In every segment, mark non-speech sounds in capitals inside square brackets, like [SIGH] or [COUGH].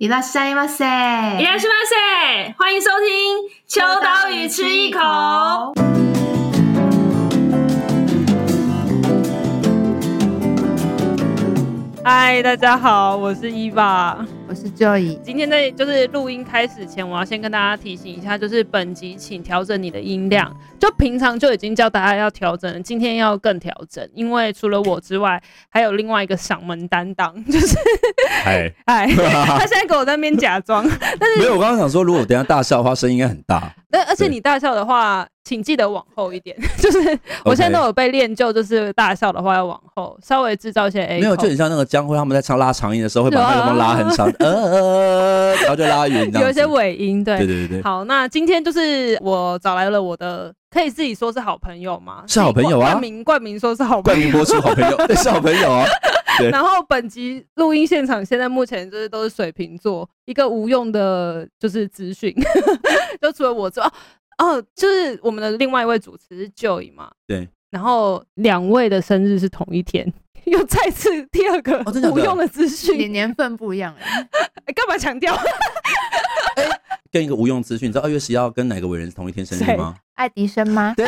いらっしゃいませ，いらっしゃいませ，欢迎收听秋刀鱼吃一口。嗨，大家好，我是伊娃。 我是 Joy，今天在就是录音开始前，我要先跟大家提醒一下，就是本集请调整你的音量。就平常就已经叫大家要调整，今天要更调整，因为除了我之外，还有另外一个嗓门担当，[LAUGHS] 就是哎哎，[LAUGHS] 他现在给我在那边假装，[LAUGHS] 但是没有，我刚刚想说，如果我等下大笑的话，声音应该很大。而而且你大笑的话，请记得往后一点，[LAUGHS] 就是我现在都有被练就，就是大笑的话要往后，稍微制造一些 A。没有，就很像那个江辉他们在唱拉长音的时候，会把麦克风拉很长。[LAUGHS] 呃，然后就拉远，有一些尾音，对对对对。好，那今天就是我找来了我的，可以自己说是好朋友吗？是好朋友啊，冠名冠名说是好朋友，冠名播出好朋友，对，[LAUGHS] 是好朋友啊。然后本集录音现场现在目前就是都是水瓶座，一个无用的，就是资讯，就除了我之外，哦，就是我们的另外一位主持是 Joy 嘛，对。然后两位的生日是同一天。[LAUGHS] 又再次第二个无用的资讯，年年份不一样哎，干嘛强调？[LAUGHS] 哎，跟一个无用资讯，你知道二月十一号跟哪个伟人是同一天生日吗？爱迪生吗？对，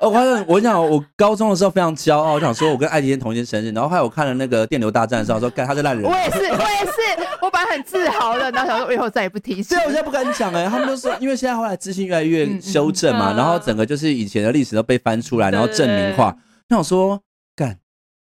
我发现我想我高中的时候非常骄傲，我想说我跟艾迪生同一天生日，然后后来我看了那个电流大战的时候，说干他是烂人。我也是，我也是，我本来很自豪的，然后想说我以后再也不提起。对，我现在不敢讲哎，他们都说，因为现在后来资讯越来越修正嘛，然后整个就是以前的历史都被翻出来，然后证明化，那我说。干，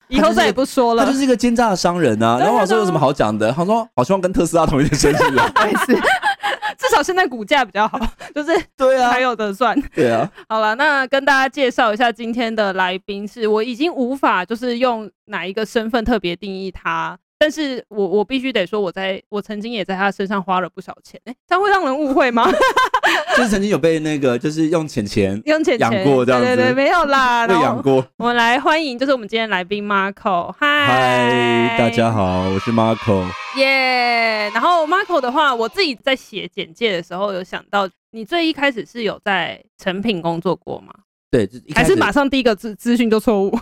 以后再也不说了。他就是一个奸诈的商人啊。然后我说有什么好讲的？他说好希望跟特斯拉同一天生日啊。没事，[LAUGHS] 至少现在股价比较好，[LAUGHS] 就是对啊，还有的算。对啊。好了，那跟大家介绍一下今天的来宾，是我已经无法就是用哪一个身份特别定义他。但是我我必须得说，我在我曾经也在他身上花了不少钱，哎、欸，这样会让人误会吗？[LAUGHS] 就是曾经有被那个，就是用钱钱用钱养过这样子，对对对，没有啦，[LAUGHS] 被养过。我们来欢迎，就是我们今天来宾 Marco，嗨，嗨，大家好，我是 Marco，耶。Yeah, 然后 Marco 的话，我自己在写简介的时候有想到，你最一开始是有在成品工作过吗？对，还是马上第一个资资讯就错误。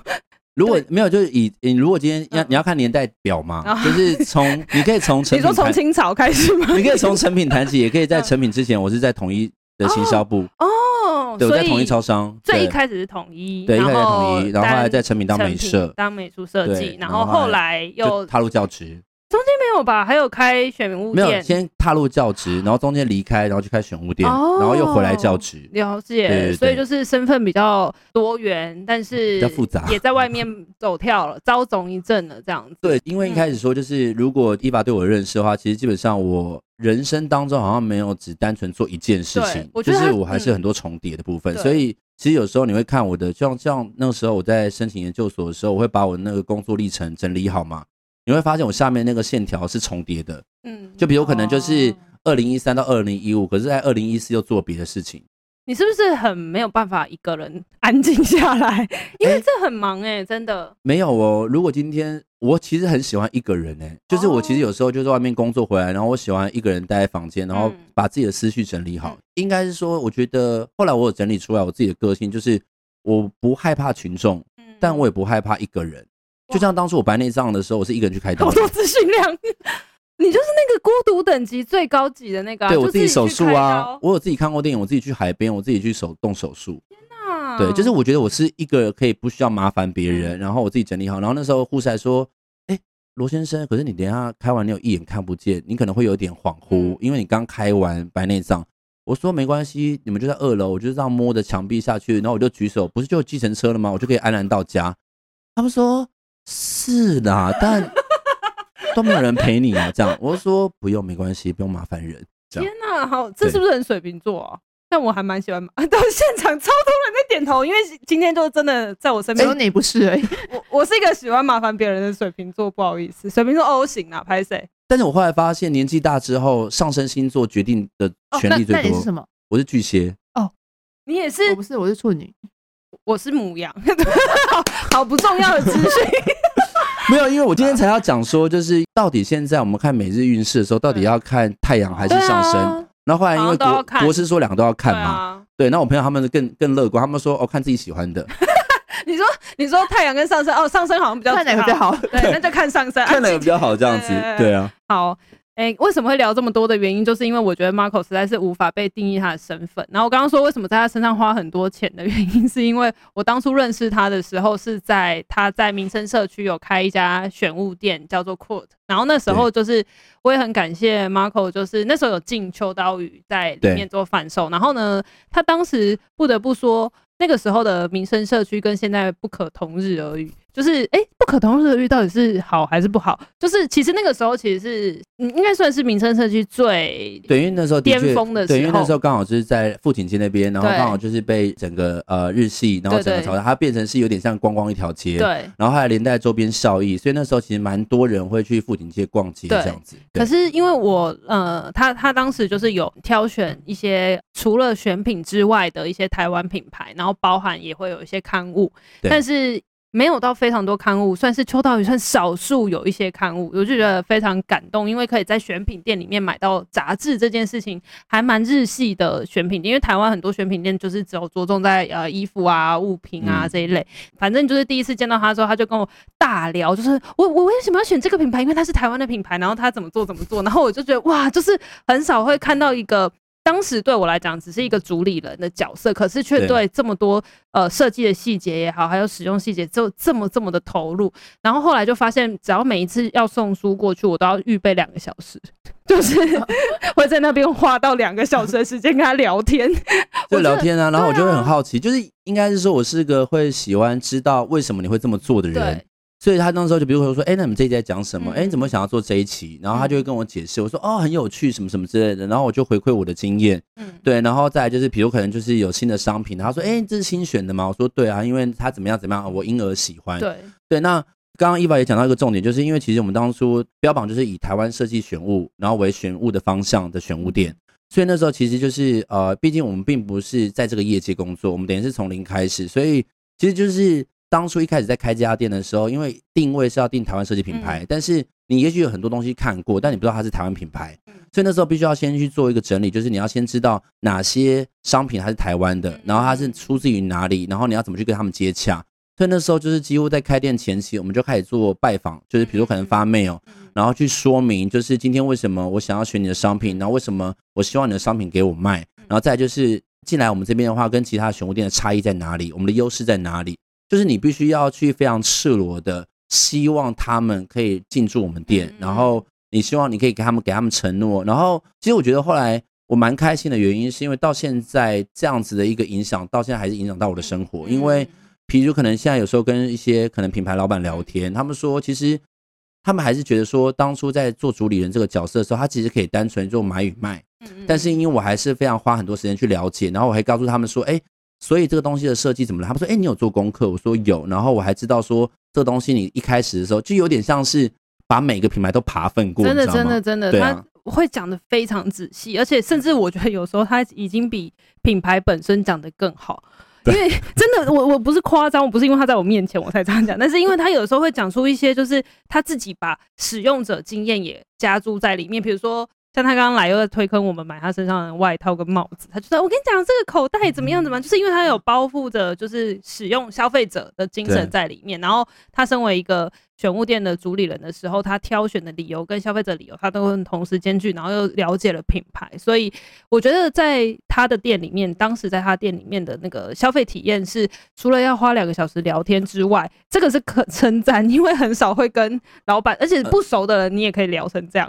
如果没有，就是以你如果今天要你要看年代表嘛，就是从 [LAUGHS] 你可以从你说从清朝开始吗？[LAUGHS] 你可以从成品谈起，也可以在成品之前，[LAUGHS] 我是在统一的行销部。哦，对，我在统一超商，最一开始是统一，对，一开始统一，然后后来在成品当美设，当美术设计，然后后来又踏入教职。中间没有吧？还有开选物店，没有，先踏入教职，然后中间离开，然后去开选物店，哦、然后又回来教职。了解，对对对，所以就是身份比较多元，但是比较复杂，也在外面走跳了，遭总一阵了这样子。对，因为一开始说就是，如果伊娃对我的认识的话，其实基本上我人生当中好像没有只单纯做一件事情，就是我还是很多重叠的部分。嗯、所以其实有时候你会看我的，像像那个时候我在申请研究所的时候，我会把我那个工作历程整理好嘛。你会发现我下面那个线条是重叠的，嗯，就比如可能就是二零一三到二零一五，可是在二零一四又做别的事情。你是不是很没有办法一个人安静下来？因为这很忙哎、欸，真的。没有哦，如果今天我其实很喜欢一个人哎、欸，就是我其实有时候就在外面工作回来，然后我喜欢一个人待在房间，然后把自己的思绪整理好。应该是说，我觉得后来我有整理出来我自己的个性，就是我不害怕群众，但我也不害怕一个人。就像当初我白内障的时候，我是一个人去开刀。好多资讯量，[LAUGHS] 你就是那个孤独等级最高级的那个、啊。对，我自己手术啊，我有自己看过电影，我自己去海边，我自己去手动手术。天哪！对，就是我觉得我是一个可以不需要麻烦别人，然后我自己整理好。然后那时候护士还说：“哎、欸，罗先生，可是你等一下开完，你有一眼看不见，你可能会有点恍惚，因为你刚开完白内障。”我说：“没关系，你们就在二楼，我就这样摸着墙壁下去，然后我就举手，不是就有计程车了吗？我就可以安然到家。”他们说。是啦，但 [LAUGHS] 都没有人陪你啊。这样，我就说不用，没关系，不用麻烦人。天哪，好，这是不是很水瓶座啊？但我还蛮喜欢。[LAUGHS] 到现场超多人在点头，因为今天就真的在我身边。只有你不是而已。[LAUGHS] 我我是一个喜欢麻烦别人的水瓶座，不好意思，水瓶座 O 型啊，拍谁？但是我后来发现，年纪大之后，上升星座决定的权力最多。那你是什么？我是巨蟹。哦，你也是？我不是，我是处女。我是母羊，[LAUGHS] 好，好不重要的资讯。[LAUGHS] 没有，因为我今天才要讲说，就是到底现在我们看每日运势的时候，到底要看太阳还是上升？啊、然后后来因为国国师说两个都要看嘛，对，啊、对。那我朋友他们更更乐观，他们说哦，看自己喜欢的。[LAUGHS] 你说你说太阳跟上升哦，上升好像比较看哪个比较好？对，那就看上升，看哪个比较好这样子，对啊。好。哎，为什么会聊这么多的原因，就是因为我觉得 Marco 实在是无法被定义他的身份。然后我刚刚说为什么在他身上花很多钱的原因，是因为我当初认识他的时候是在他在民生社区有开一家选物店，叫做 Court。然后那时候就是我也很感谢 Marco，就是那时候有进秋刀鱼在里面做贩售。然后呢，他当时不得不说，那个时候的民生社区跟现在不可同日而语。就是哎、欸，不可同日而语到底是好还是不好？就是其实那个时候其实是嗯，应该算是民生社区最对，因为那时候巅峰的时候，对，因为那时候刚好就是在富锦街那边，然后刚好就是被整个呃日系，然后整个潮它变成是有点像观光一条街，对，然后还连带周边效益，所以那时候其实蛮多人会去富锦街逛街这样子。可是因为我呃，他他当时就是有挑选一些除了选品之外的一些台湾品牌，然后包含也会有一些刊物，但是。没有到非常多刊物，算是秋刀鱼算少数有一些刊物，我就觉得非常感动，因为可以在选品店里面买到杂志这件事情，还蛮日系的选品店。因为台湾很多选品店就是只有着重在呃衣服啊、物品啊这一类。反正就是第一次见到他的时候，他就跟我大聊，就是我我为什么要选这个品牌？因为它是台湾的品牌，然后他怎么做怎么做，然后我就觉得哇，就是很少会看到一个。当时对我来讲只是一个主理人的角色，可是却对这么多呃设计的细节也好，还有使用细节就这么这么的投入。然后后来就发现，只要每一次要送书过去，我都要预备两个小时，[LAUGHS] 就是 [LAUGHS] 会在那边花到两个小时的时间跟他聊天，就聊天啊。然后我就会很好奇，就是应该是说我是个会喜欢知道为什么你会这么做的人。所以他那时候就比如说说，哎、欸，那你们这一集在讲什么？哎、你怎么想要做这一期？然后他就会跟我解释，我说哦，很有趣，什么什么之类的。然后我就回馈我的经验，嗯，对。然后再来就是，比如可能就是有新的商品，他说，哎、欸，这是新选的吗？我说对啊，因为他怎么样怎么样，我因而喜欢。对对。那刚刚 Eva 也讲到一个重点，就是因为其实我们当初标榜就是以台湾设计选物，然后为选物的方向的选物店。所以那时候其实就是呃，毕竟我们并不是在这个业界工作，我们等于是从零开始，所以其实就是。当初一开始在开这家店的时候，因为定位是要定台湾设计品牌，嗯，但是你也许有很多东西看过，但你不知道它是台湾品牌，所以那时候必须要先去做一个整理，就是你要先知道哪些商品它是台湾的，然后它是出自于哪里，然后你要怎么去跟他们接洽。所以那时候就是几乎在开店前期，我们就开始做拜访，就是比如可能发 mail，然后去说明，就是今天为什么我想要选你的商品，然后为什么我希望你的商品给我卖，然后再就是进来我们这边的话，跟其他选物店的差异在哪里，我们的优势在哪里。就是你必须要去非常赤裸的希望他们可以进驻我们店，然后你希望你可以给他们给他们承诺，然后其实我觉得后来我蛮开心的原因是因为到现在这样子的一个影响，到现在还是影响到我的生活。因为譬如可能现在有时候跟一些可能品牌老板聊天，他们说其实他们还是觉得说当初在做主理人这个角色的时候，他其实可以单纯做买与卖，但是因为我还是非常花很多时间去了解，然后我还告诉他们说，哎。所以这个东西的设计怎么了？他们说：“哎、欸，你有做功课？”我说：“有。”然后我还知道说，这个东西你一开始的时候就有点像是把每个品牌都爬粪过，真的，真的，真的，他会讲的非常仔细，而且甚至我觉得有时候他已经比品牌本身讲的更好。因为真的，我我不是夸张，我不是因为他在我面前我才这样讲，但是因为他有时候会讲出一些，就是他自己把使用者经验也加注在里面，比如说。像他刚刚来又在推坑我们买他身上的外套跟帽子，他就说：“我跟你讲，这个口袋怎么样怎么样，就是因为他有包覆着就是使用消费者的精神在里面。然后他身为一个选物店的主理人的时候，他挑选的理由跟消费者理由他都会同时兼具，然后又了解了品牌。所以我觉得在他的店里面，当时在他店里面的那个消费体验是，除了要花两个小时聊天之外，这个是可称赞，因为很少会跟老板，而且不熟的人你也可以聊成这样。”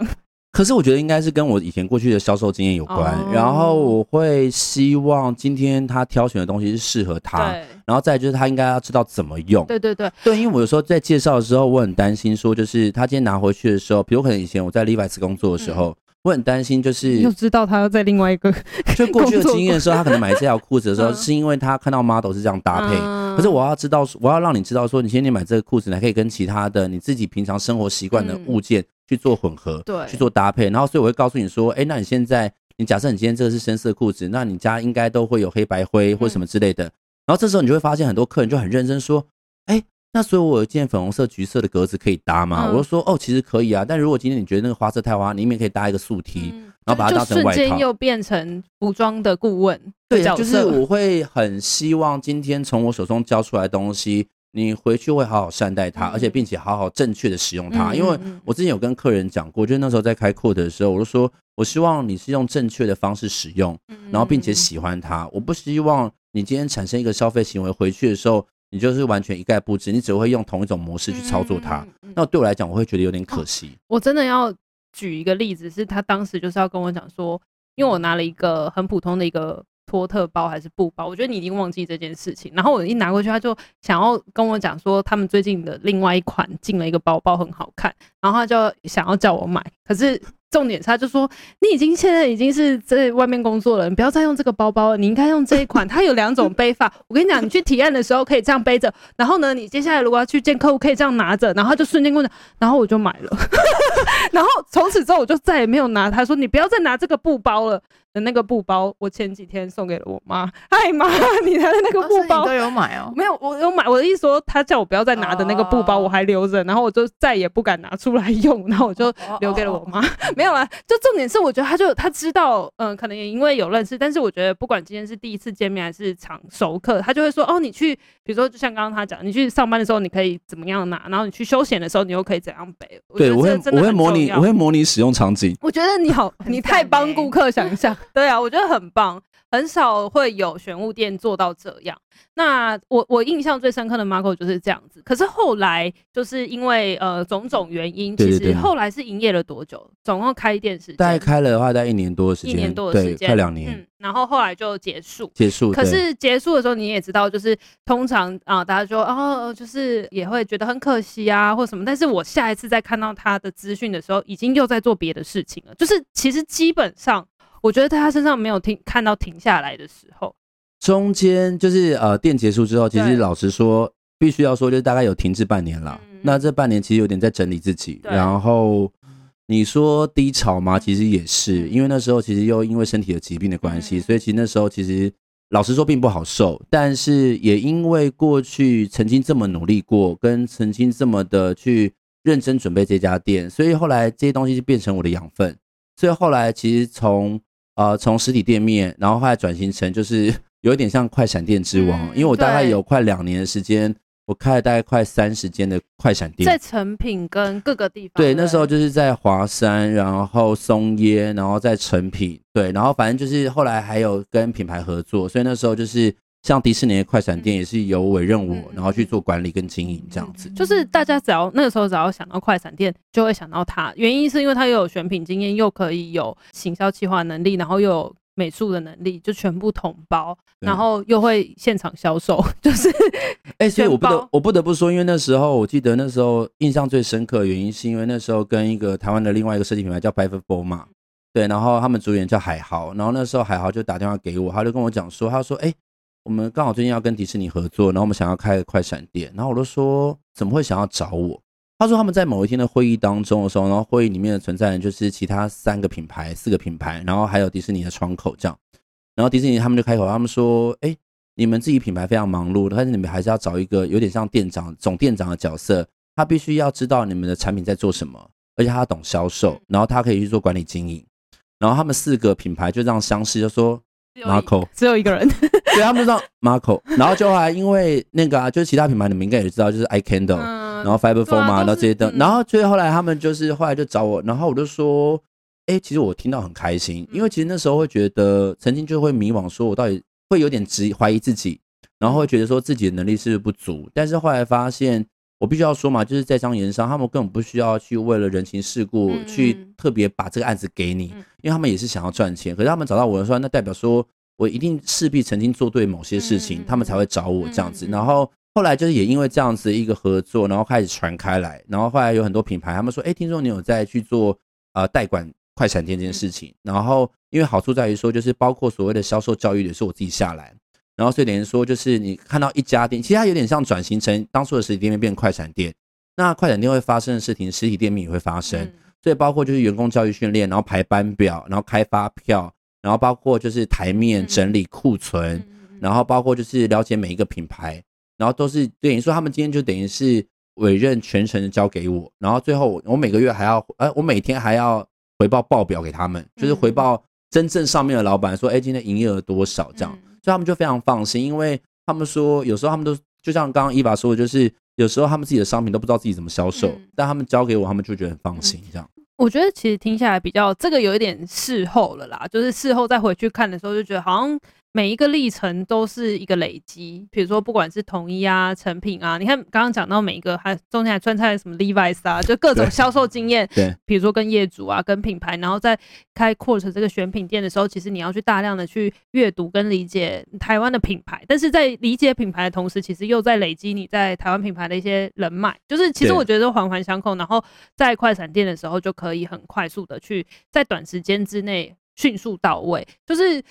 可是我觉得应该是跟我以前过去的销售经验有关，然后我会希望今天他挑选的东西是适合他，然后再就是他应该要知道怎么用。对对对对，因为我有时候在介绍的时候，我很担心说，就是他今天拿回去的时候，比如可能以前我在 Levi's 工作的时候，我很担心就是就知道他要在另外一个就过去的经验的时候，他可能买这条裤子的时候，是因为他看到 model 是这样搭配。[LAUGHS] 可是我要知道，我要让你知道说，你今天买这个裤子，你还可以跟其他的你自己平常生活习惯的物件。去做混合，对，去做搭配，然后所以我会告诉你说，哎、欸，那你现在，你假设你今天这个是深色裤子，那你家应该都会有黑白灰或什么之类的，然后这时候你就会发现很多客人就很认真说，哎、欸，那所以我有一件粉红色、橘色的格子可以搭吗？我就说，哦，其实可以啊，但如果今天你觉得那个花色太花，你里面可以搭一个素 T，然然后把它当成外套，瞬间又变成服装的顾问的对。就是我会很希望今天从我手中交出来的东西，你回去会好好善待它，嗯、而且并且好好正确的使用它。嗯、因为我之前有跟客人讲过，就是那时候在开课的时候，我就说我希望你是用正确的方式使用，然后并且喜欢它。我不希望你今天产生一个消费行为，回去的时候你就是完全一概不知，你只会用同一种模式去操作它。那对我来讲，我会觉得有点可惜。我真的要。举一个例子，是他当时就是要跟我讲说，因为我拿了一个很普通的一个托特包还是布包，我觉得你已经忘记这件事情。然后我一拿过去，他就想要跟我讲说，他们最近的另外一款进了一个包包很好看，然后他就想要叫我买，可是。重点是，他就说你已经现在已经是在外面工作了，你不要再用这个包包了，你应该用这一款。它有两种 [LAUGHS] 背法，我跟你讲，你去体验的时候可以这样背着，然后呢，你接下来如果要去见客户，可以这样拿着，然后就瞬间跟我讲，然后我就买了，[LAUGHS] 然后从此之后我就再也没有拿。他说你不要再拿这个布包了。的那个布包，我前几天送给了我妈。哎妈，你拿的那个布包，哦、都有买哦？没有，我有买。我的意思说，他叫我不要再拿的那个布包，我还留着，然后我就再也不敢拿出来用，然后我就留给了我妈。没有啦，就重点是，我觉得他就他知道，嗯、呃，可能也因为有认识，但是我觉得不管今天是第一次见面还是常熟客，他就会说，哦，你去，比如说就像刚刚他讲，你去上班的时候你可以怎么样拿，然后你去休闲的时候你又可以怎样背。对，我会我会模拟，我会模拟使用场景。我觉得你好，你太帮顾客想象。[LAUGHS] 对啊，我觉得很。棒，很少会有玄物店做到这样。那我我印象最深刻的 Marco 就是这样子。可是后来就是因为呃种种原因，其实后来是营业了多久？总共开店时间？大概开了的话，大概一年多的时间，一年多的时间，快两年。嗯，然后后来就结束。结束。可是结束的时候，你也知道，就是通常啊、呃，大家说哦，就是也会觉得很可惜啊，或什么。但是我下一次再看到他的资讯的时候，已经又在做别的事情了。就是其实基本上。我觉得在他身上没有停看到停下来的时候，中间就是呃店结束之后，其实老实说，必须要说，就是大概有停滞半年了。嗯、那这半年其实有点在整理自己，然后你说低潮吗？其实也是，因为那时候其实又因为身体的疾病的关系，所以其实那时候其实老实说并不好受，但是也因为过去曾经这么努力过，跟曾经这么的去认真准备这家店，所以后来这些东西就变成我的养分，所以后来其实从呃，从实体店面，然后后来转型成就是 [LAUGHS] 有一点像快闪店之王，嗯、因为我大概有快两年的时间，我开了大概快三十间的快闪店，在成品跟各个地方。对，那时候就是在华山，然后松烟，然后在成品，对，然后反正就是后来还有跟品牌合作，所以那时候就是。像迪士尼的快闪店也是由委任我，然后去做管理跟经营这样子。就是大家只要那个时候只要想到快闪店，就会想到他。原因是因为他又有选品经验，又可以有行销企划能力，然后又有美术的能力，就全部统包，然后又会现场销售。就是，哎，所以我不得我不得不说，因为那时候我记得那时候印象最深刻的原因，是因为那时候跟一个台湾的另外一个设计品牌叫 Five Four 嘛，对，然后他们主演叫海豪，然后那时候海豪就打电话给我，他就跟我讲说，他说，哎。我们刚好最近要跟迪士尼合作，然后我们想要开个快闪店，然后我就说怎么会想要找我？他说他们在某一天的会议当中的时候，然后会议里面的存在人就是其他三个品牌、四个品牌，然后还有迪士尼的窗口这样，然后迪士尼他们就开口，他们说：“哎，你们自己品牌非常忙碌，但是你们还是要找一个有点像店长、总店长的角色，他必须要知道你们的产品在做什么，而且他懂销售，然后他可以去做管理经营。”然后他们四个品牌就这样相识，就说。Marco 只有一个人，[LAUGHS] 对，他们知道 Marco，然后就后来因为那个啊，就是其他品牌你们应该也知道，就是 iCandle，、嗯、然后 Fiber Four 嘛，然后这些灯，然后最后来他们就是后来就找我，然后我就说，哎、欸，其实我听到很开心，因为其实那时候会觉得曾经就会迷惘，说我到底会有点质怀疑自己，然后会觉得说自己的能力是不是不足，但是后来发现。我必须要说嘛，就是在商言商，他们根本不需要去为了人情世故去特别把这个案子给你，因为他们也是想要赚钱。可是他们找到我的时候，那代表说我一定势必曾经做对某些事情，他们才会找我这样子。然后后来就是也因为这样子一个合作，然后开始传开来，然后后来有很多品牌他们说，哎，听说你有在去做呃代管快闪店这件事情。然后因为好处在于说，就是包括所谓的销售教育也是我自己下来。然后所以等于说，就是你看到一家店，其实它有点像转型成当初的实体店面变快闪店。那快闪店会发生的事情，实体店面也会发生。所以包括就是员工教育训练，然后排班表，然后开发票，然后包括就是台面整理库存，然后包括就是了解每一个品牌，然后都是等于说他们今天就等于是委任全程交给我，然后最后我每个月还要，呃，我每天还要回报报表给他们，就是回报真正上面的老板说，哎，今天营业额多少这样，所以他们就非常放心，因为他们说有时候他们都就像刚刚伊娃说的，就是有时候他们自己的商品都不知道自己怎么销售，但他们交给我，他们就觉得很放心这样。我觉得其实听下来比较这个有一点事后了啦，就是事后再回去看的时候，就觉得好像。每一个历程都是一个累积，比如说不管是统一啊、成品啊，你看刚刚讲到每一个，还中间还穿插什么 Levi's 啊，就各种销售经验。对，比如说跟业主啊、跟品牌，然后在开 Quartz 这个选品店的时候，其实你要去大量的去阅读跟理解台湾的品牌，但是在理解品牌的同时，其实又在累积你在台湾品牌的一些人脉，就是其实我觉得环环相扣，然后在快闪店的时候就可以很快速的去在短时间之内迅速到位，就是。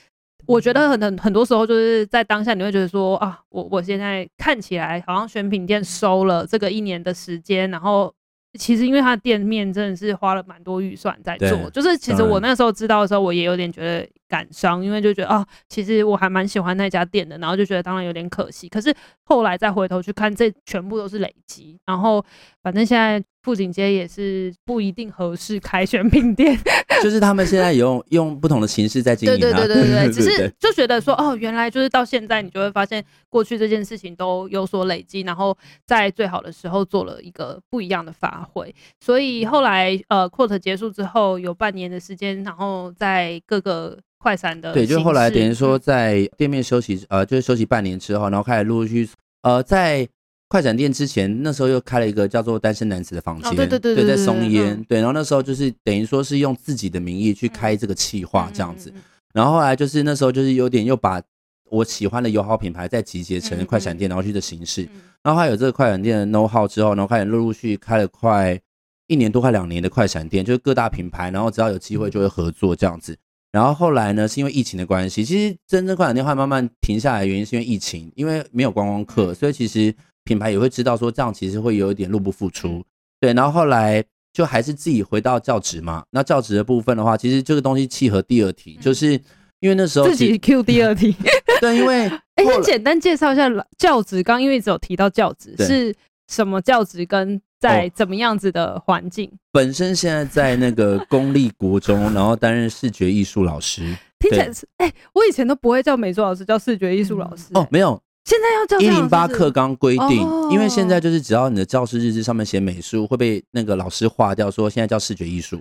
我觉得很很很多时候就是在当下，你会觉得说啊，我我现在看起来好像选品店收了这个一年的时间，然后其实因为他的店面真的是花了蛮多预算在做，就是其实我那时候知道的时候，我也有点觉得感伤，因为就觉得啊，其实我还蛮喜欢那家店的，然后就觉得当然有点可惜，可是后来再回头去看，这全部都是累积，然后反正现在。富锦街也是不一定合适开选品店，[LAUGHS] 就是他们现在用用不同的形式在经营、啊。对对对对对，只是就觉得说哦，原来就是到现在，你就会发现过去这件事情都有所累积，然后在最好的时候做了一个不一样的发挥。所以后来呃，Quartz 结束之后有半年的时间，然后在各个快闪的对，就后来等于说在店面休息呃，就是休息半年之后，然后开始陆陆续续呃在。快闪店之前，那时候又开了一个叫做单身男子的房间，哦，对对对对，对，在松烟，嗯，对，然后那时候就是等于说是用自己的名义去开这个企划这样子，然后后来就是那时候就是有点又把我喜欢的友好品牌再集结成快闪店，然后去的形式，然后还有这个快闪店的 know how 之后，然后开始陆陆续续开了快一年多快两年的快闪店，就是各大品牌，然后只要有机会就会合作这样子，然后后来呢是因为疫情的关系，其实真正快闪店会慢慢停下来，原因是因为疫情，因为没有观光客，所以其实。品牌也会知道说这样其实会有一点入不敷出，对，然后后来就还是自己回到教职嘛。那教职的部分的话，其实这个东西契合第二题，就是因为那时候自己 Q 第二题，[LAUGHS] 对，因为 [LAUGHS] 哎，先简单介绍一下教职，刚因为只有提到教职是什么教职，跟在怎么样子的环境。本身现在在那个公立国中，然后担任视觉艺术老师，听起来是哎，我以前都不会叫美术老师，叫视觉艺术老师哦，没有。现在要叫一零八课纲规定，因为现在就是只要你的教师日志上面写美术，会被那个老师划掉，说现在叫视觉艺术。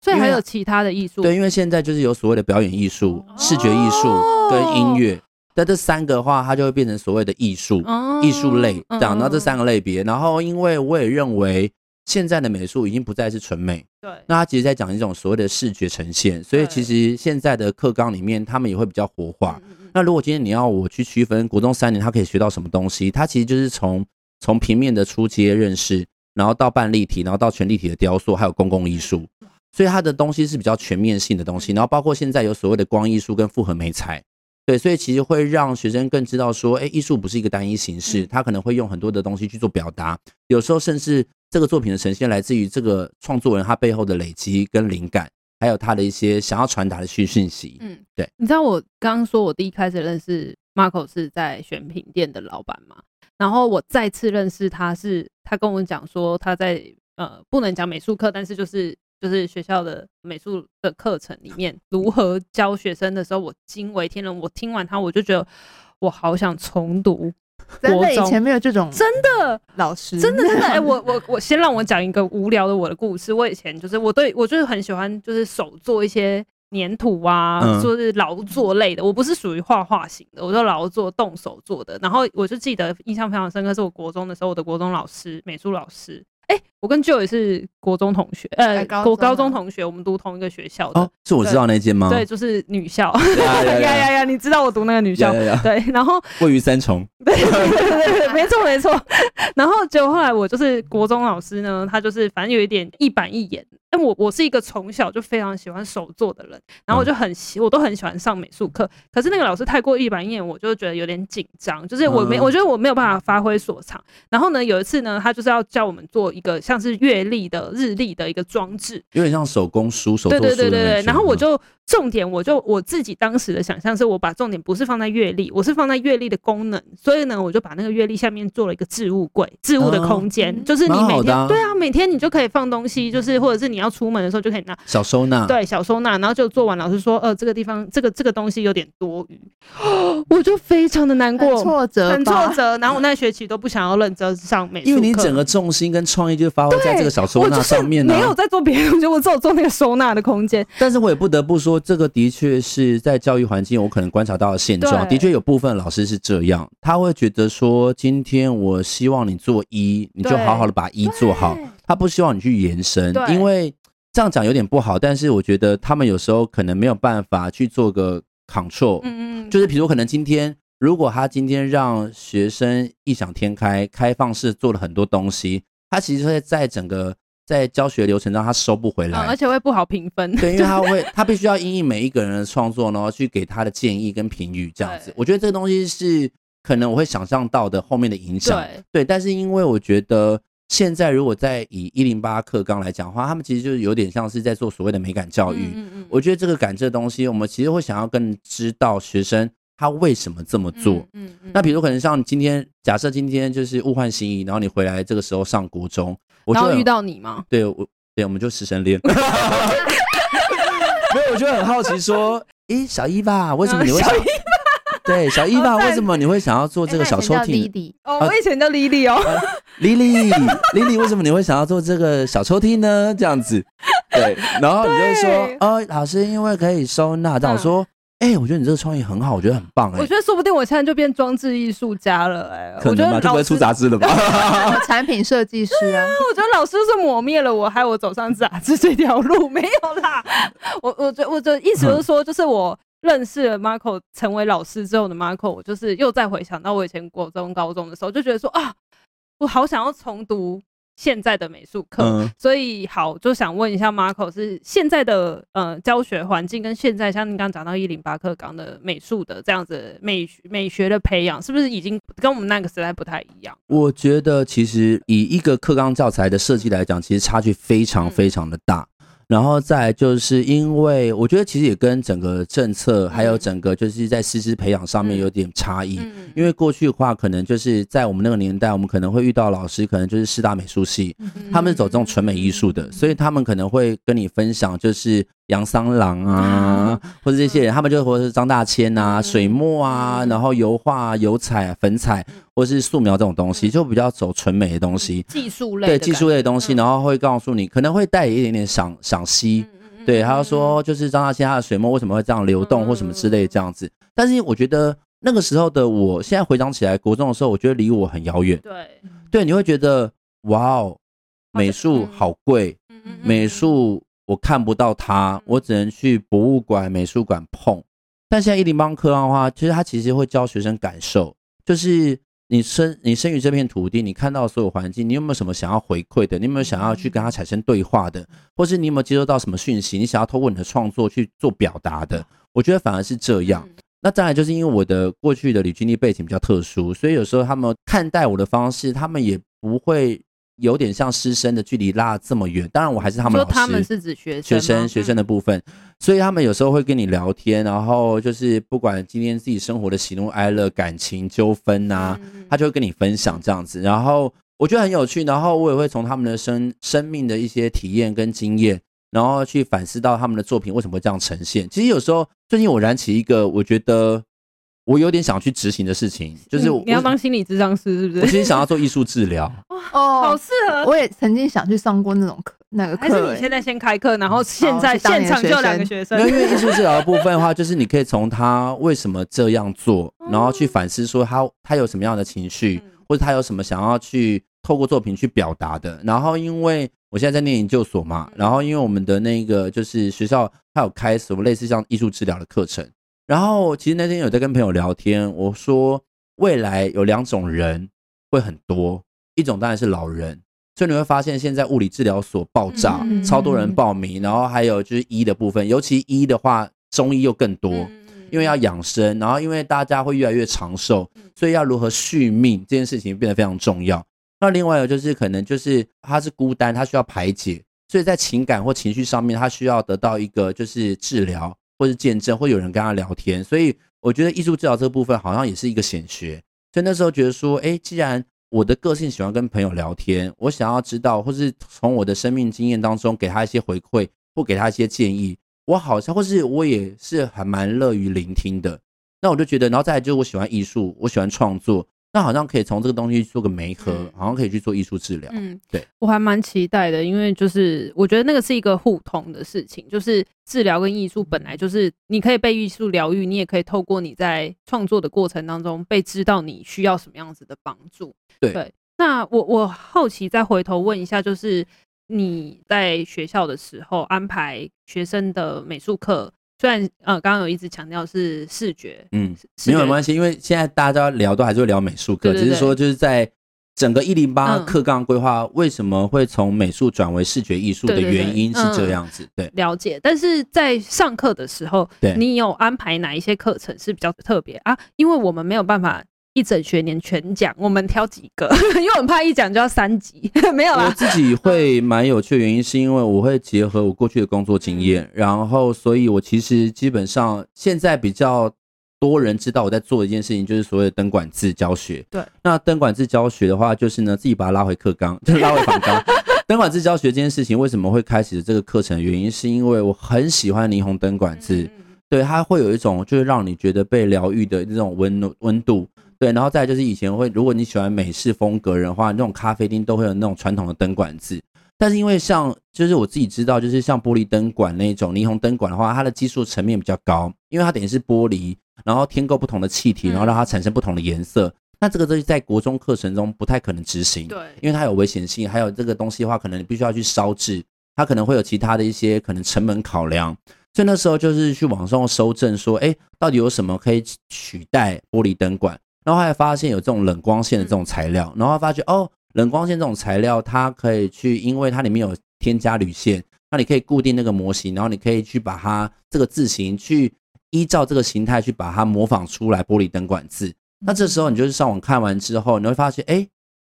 所以还有其他的艺术？对，因为现在就是有所谓的表演艺术、视觉艺术跟音乐，那这三个的话，它就会变成所谓的艺术、艺术类，讲到这三个类别。然后，因为我也认为现在的美术已经不再是纯美，对，那它其实在讲一种所谓的视觉呈现，所以其实现在的课纲里面，他们也会比较活化。那如果今天你要我去区分国中三年他可以学到什么东西，他其实就是从从平面的初阶认识，然后到半立体，然后到全立体的雕塑，还有公共艺术，所以它的东西是比较全面性的东西。然后包括现在有所谓的光艺术跟复合媒材，对，所以其实会让学生更知道说，哎，艺术不是一个单一形式，他可能会用很多的东西去做表达，有时候甚至这个作品的呈现来自于这个创作人他背后的累积跟灵感。还有他的一些想要传达的讯讯息，嗯，对。你知道我刚刚说我第一开始认识 Marco 是在选品店的老板嘛？然后我再次认识他是，他跟我讲说他在呃不能讲美术课，但是就是就是学校的美术的课程里面如何教学生的时候，我惊为天人。我听完他，我就觉得我好想重读。[LAUGHS] 真的以前没有这种真的老师，真的真的哎、欸，我我 [LAUGHS] 我先让我讲一个无聊的我的故事。我以前就是我对我就是很喜欢就是手做一些粘土啊，嗯、说是劳作类的。我不是属于画画型的，我就劳作动手做的。然后我就记得印象非常深刻，是我国中的时候，我的国中老师美术老师。哎、欸，我跟 Joe 也是国中同学，呃，国高中同学，我们读同一个学校的。哦，是我知道那间吗？对，就是女校。[LAUGHS] 呀呀呀！你知道我读那个女校？对，然后位于三重。[LAUGHS] 对对对对，没错没错。[LAUGHS] 然后结果后来我就是国中老师呢，他就是反正有一点一板一眼。但我我是一个从小就非常喜欢手作的人，然后我就很喜，我都很喜欢上美术课。可是那个老师太过一板一眼，我就觉得有点紧张，就是我没，我觉得我没有办法发挥所长。然后呢，有一次呢，他就是要教我们做一个像是月历的日历的一个装置，有点像手工书、手作书。对对对对对。然后我就。重点，我就我自己当时的想象是，我把重点不是放在阅历，我是放在阅历的功能。所以呢，我就把那个阅历下面做了一个置物柜，置物的空间，就是你每天对啊，每天你就可以放东西，就是或者是你要出门的时候就可以拿小收纳，对，小收纳，然后就做完，老师说，呃，这个地方这个这个东西有点多余，[GASPS] 我就非常的难过，挫折，很挫折。然后我那学期都不想要认真上美术，因为你整个重心跟创意就发挥在这个小收纳上面。没有在做别的东西，我只有做那个收纳的空间。但是我也不得不说，这个的确是在教育环境，我可能观察到的现状。的确有部分老师是这样，他会觉得说，今天我希望你做一，你就好好的把一做好。他不希望你去延伸，因为这样讲有点不好。但是我觉得他们有时候可能没有办法去做个 control，嗯嗯，就是比如可能今天如果他今天让学生异想天开、开放式做了很多东西，他其实会在整个在教学流程中他收不回来，而且会不好评分。对，因为他会 [LAUGHS] 他必须要因应每一个人的创作，然后去给他的建议跟评语这样子。我觉得这个东西是可能我会想象到的后面的影响，对，对但是因为我觉得。现在如果在以一零八课纲来讲的话，他们其实就是有点像是在做所谓的美感教育。嗯嗯，我觉得这个感这东西，我们其实会想要更知道学生他为什么这么做。嗯嗯，那比如可能像今天，假设今天就是物换星移，然后你回来这个时候上国中，然后遇到你吗？对，我对，我们就师生恋。[LAUGHS] 没有，我就很好奇说，咦，小一吧，为什么你会想？[LAUGHS] 对，小伊吧，为什么你会想要做这个小抽屉？哦，我以前叫莉莉哦，莉莉，[LAUGHS] 莉莉，为什么你会想要做这个小抽屉呢？这样子，对，然后你就会说，哦，老师，因为可以收纳。这样说，哎，我觉得你这个创意很好，我觉得很棒。哎，我觉得说不定我现在就变装置艺术家了。哎，可能吗？就不会出杂志了吧？[LAUGHS] 产品设计师啊，我觉得老师是抹灭了我，害我走上杂志这条路。[LAUGHS] 没有啦，我我觉我的意思就是说，就是我。认识了 Marco 成为老师之后的 Marco，我就是又再回想到我以前国中、高中的时候，就觉得说啊，我好想要重读现在的美术课。嗯、所以好，就想问一下 Marco，是现在的呃教学环境跟现在像你刚刚讲到一零八课纲的美术的这样子美美学的培养，是不是已经跟我们那个时代不太一样？我觉得其实以一个课纲教材的设计来讲，其实差距非常非常的大。嗯然后再就是因为我觉得其实也跟整个政策还有整个就是在师资培养上面有点差异。因为过去的话，可能就是在我们那个年代，我们可能会遇到老师，可能就是师大美术系，他们是走这种纯美艺术的，所以他们可能会跟你分享就是杨三郎啊，[LAUGHS] 或者这些人，他们就或者是张大千啊，水墨啊，然后油画、油彩、粉彩。或是素描这种东西，就比较走纯美的东西，技术类，对技术类的东西，然后会告诉你，可能会带一点点赏赏析，对，他就说就是张大千他的水墨为什么会这样流动或什么之类这样子。但是我觉得那个时候的我，现在回想起来，国中的时候，我觉得离我很遥远。对，对，你会觉得哇哦，美术好贵，美术我看不到它，我只能去博物馆、美术馆碰。但现在一零八课纲的话，其实他其实会教学生感受，就是。你生你生于这片土地，你看到所有环境，你有没有什么想要回馈的？你有没有想要去跟他产生对话的？或是你有没有接收到什么讯息？你想要透过你的创作去做表达的？我觉得反而是这样。那再来就是因为我的过去的履经历背景比较特殊，所以有时候他们看待我的方式，他们也不会。有点像师生的距离拉这么远，当然我还是他们老师。他们是指学生学生学生的部分，所以他们有时候会跟你聊天，然后就是不管今天自己生活的喜怒哀乐、感情纠纷呐，他就会跟你分享这样子。然后我觉得很有趣，然后我也会从他们的生生命的一些体验跟经验，然后去反思到他们的作品为什么会这样呈现。其实有时候最近我燃起一个，我觉得。我有点想去执行的事情，就是你要当心理咨商师，是不是？我其实想要做艺术治疗。哦，好适合。我也曾经想去上过那种课，那个课。还是你现在先开课，然后现在现场就两个学生。因为艺术治疗的部分的话，就是你可以从他为什么这样做，然后去反思说他他有什么样的情绪，或者他有什么想要去透过作品去表达的。然后因为我现在在念研究所嘛，然后因为我们的那个就是学校，他有开什么类似像艺术治疗的课程。然后其实那天有在跟朋友聊天，我说未来有两种人会很多，一种当然是老人，所以你会发现现在物理治疗所爆炸，超多人报名，然后还有就是医的部分，尤其医的话，中医又更多，因为要养生，然后因为大家会越来越长寿，所以要如何续命这件事情变得非常重要。那另外一个就是可能就是他是孤单，他需要排解，所以在情感或情绪上面，他需要得到一个就是治疗。或是见证，会有人跟他聊天，所以我觉得艺术治疗这个部分好像也是一个显学。所以那时候觉得说，哎，既然我的个性喜欢跟朋友聊天，我想要知道，或是从我的生命经验当中给他一些回馈，或给他一些建议。我好像，或是我也是还蛮乐于聆听的。那我就觉得，然后再来就是我喜欢艺术，我喜欢创作。那好像可以从这个东西做个媒合，嗯、好像可以去做艺术治疗。嗯，对，我还蛮期待的，因为就是我觉得那个是一个互通的事情，就是治疗跟艺术本来就是你可以被艺术疗愈，你也可以透过你在创作的过程当中被知道你需要什么样子的帮助。对，对，那我我好奇再回头问一下，就是你在学校的时候安排学生的美术课。虽然呃，刚刚有一直强调是视觉，嗯，没有关系，因为现在大家聊，都还是会聊美术课，只是说就是在整个一零八课纲规划，为什么会从美术转为视觉艺术的原因是这样子，对，了解。但是在上课的时候，对，你有安排哪一些课程是比较特别啊？因为我们没有办法。一整学年全讲，我们挑几个，[LAUGHS] 因为我们怕一讲就要三级，没有啦。我自己 [LAUGHS] 会蛮有趣的原因，是因为我会结合我过去的工作经验，然后，所以我其实基本上现在比较多人知道我在做一件事情，就是所谓的灯管字教学。对，那灯管字教学的话，就是呢自己把它拉回课纲，就 [LAUGHS] 是拉回课纲。灯管字教学这件事情为什么会开始这个课程？原因是因为我很喜欢霓虹灯管字，对，它会有一种就是让你觉得被疗愈的那种温温度。对，然后再就是以前会，如果你喜欢美式风格人的话，那种咖啡厅都会有那种传统的灯管制。但是因为像，就是我自己知道，就是像玻璃灯管那种霓虹灯管的话，它的技术层面比较高，因为它等于是玻璃，然后添够不同的气体，然后让它产生不同的颜色。嗯、那这个东西在国中课程中不太可能执行，对，因为它有危险性，还有这个东西的话，可能你必须要去烧制，它可能会有其他的一些可能成本考量。所以那时候就是去网上搜证，说，哎，到底有什么可以取代玻璃灯管？然后还发现有这种冷光线的这种材料，然后发觉哦，冷光线这种材料它可以去，因为它里面有添加铝线，那你可以固定那个模型，然后你可以去把它这个字形去依照这个形态去把它模仿出来玻璃灯管字。那这时候你就是上网看完之后，你会发现，哎，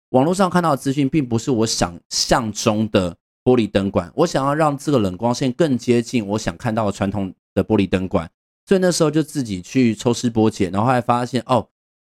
网络上看到的资讯并不是我想象中的玻璃灯管，我想要让这个冷光线更接近我想看到的传统的玻璃灯管，所以那时候就自己去抽丝剥茧，然后还发现哦。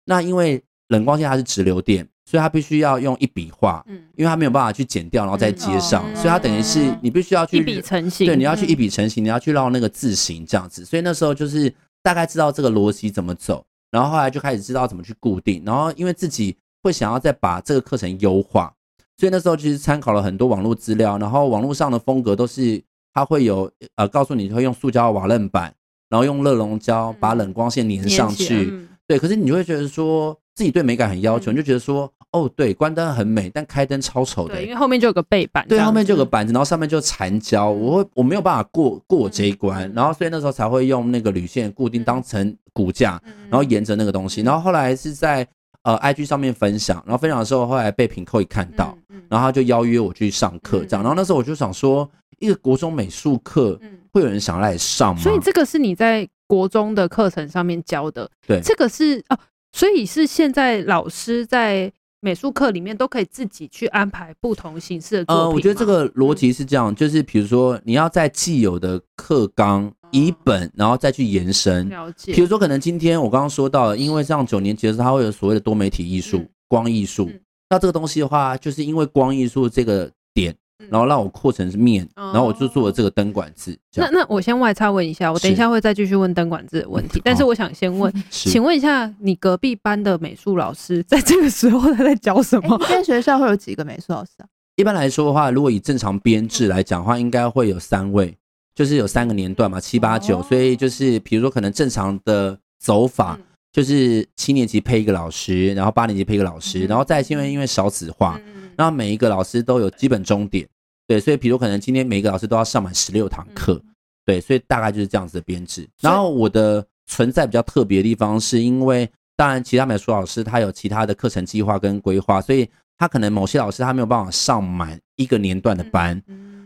那因为冷光线它是直流电，所以它必须要用一笔画，嗯，因为它没有办法去剪掉，然后再接上，嗯、所以它等于是你必须要去一笔成型，对，你要去一笔成型，你要去绕那个字形这样子，所以那时候就是大概知道这个逻辑怎么走，然后后来就开始知道怎么去固定，然后因为自己会想要再把这个课程优化，所以那时候其实参考了很多网络资料，然后网络上的风格都是它会有呃告诉你会用塑胶瓦楞板，然后用热熔胶把冷光线粘上去。对，可是你就会觉得说自己对美感很要求，嗯、你就觉得说，哦，对，关灯很美，但开灯超丑的。对，因为后面就有个背板。对，后面就有个板子，然后上面就残胶，我会我没有办法过过这一关，嗯、然后所以那时候才会用那个铝线固定当成骨架，嗯、然后沿着那个东西，然后后来是在呃 IG 上面分享，然后分享的时候后来被品扣一看到，嗯、然后他就邀约我去上课这样，然后那时候我就想说，一个国中美术课会有人想来上吗？所以这个是你在。国中的课程上面教的，对，这个是哦、啊，所以是现在老师在美术课里面都可以自己去安排不同形式的作品。呃，我觉得这个逻辑是这样，嗯、就是比如说你要在既有的课纲以本，然后再去延伸。了解。比如说，可能今天我刚刚说到了，因为像九年级的时候，它会有所谓的多媒体艺术、嗯、光艺术。嗯、那这个东西的话，就是因为光艺术这个点。然后让我扩成是面，然后我就做了这个灯管字。那那我先外插问一下，我等一下会再继续问灯管字的问题。但是我想先问，[LAUGHS] 请问一下，你隔壁班的美术老师在这个时候他在教什么？现在学校会有几个美术老师啊？一般来说的话，如果以正常编制来讲的话，应该会有三位，就是有三个年段嘛，七八九。所以就是比如说，可能正常的走法就是七年级配一个老师，然后八年级配一个老师，然后再因为因为少子化。那每一个老师都有基本终点，对，所以比如可能今天每一个老师都要上满十六堂课，对，所以大概就是这样子的编制。然后我的存在比较特别的地方，是因为当然其他美术老师他有其他的课程计划跟规划，所以他可能某些老师他没有办法上满一个年段的班，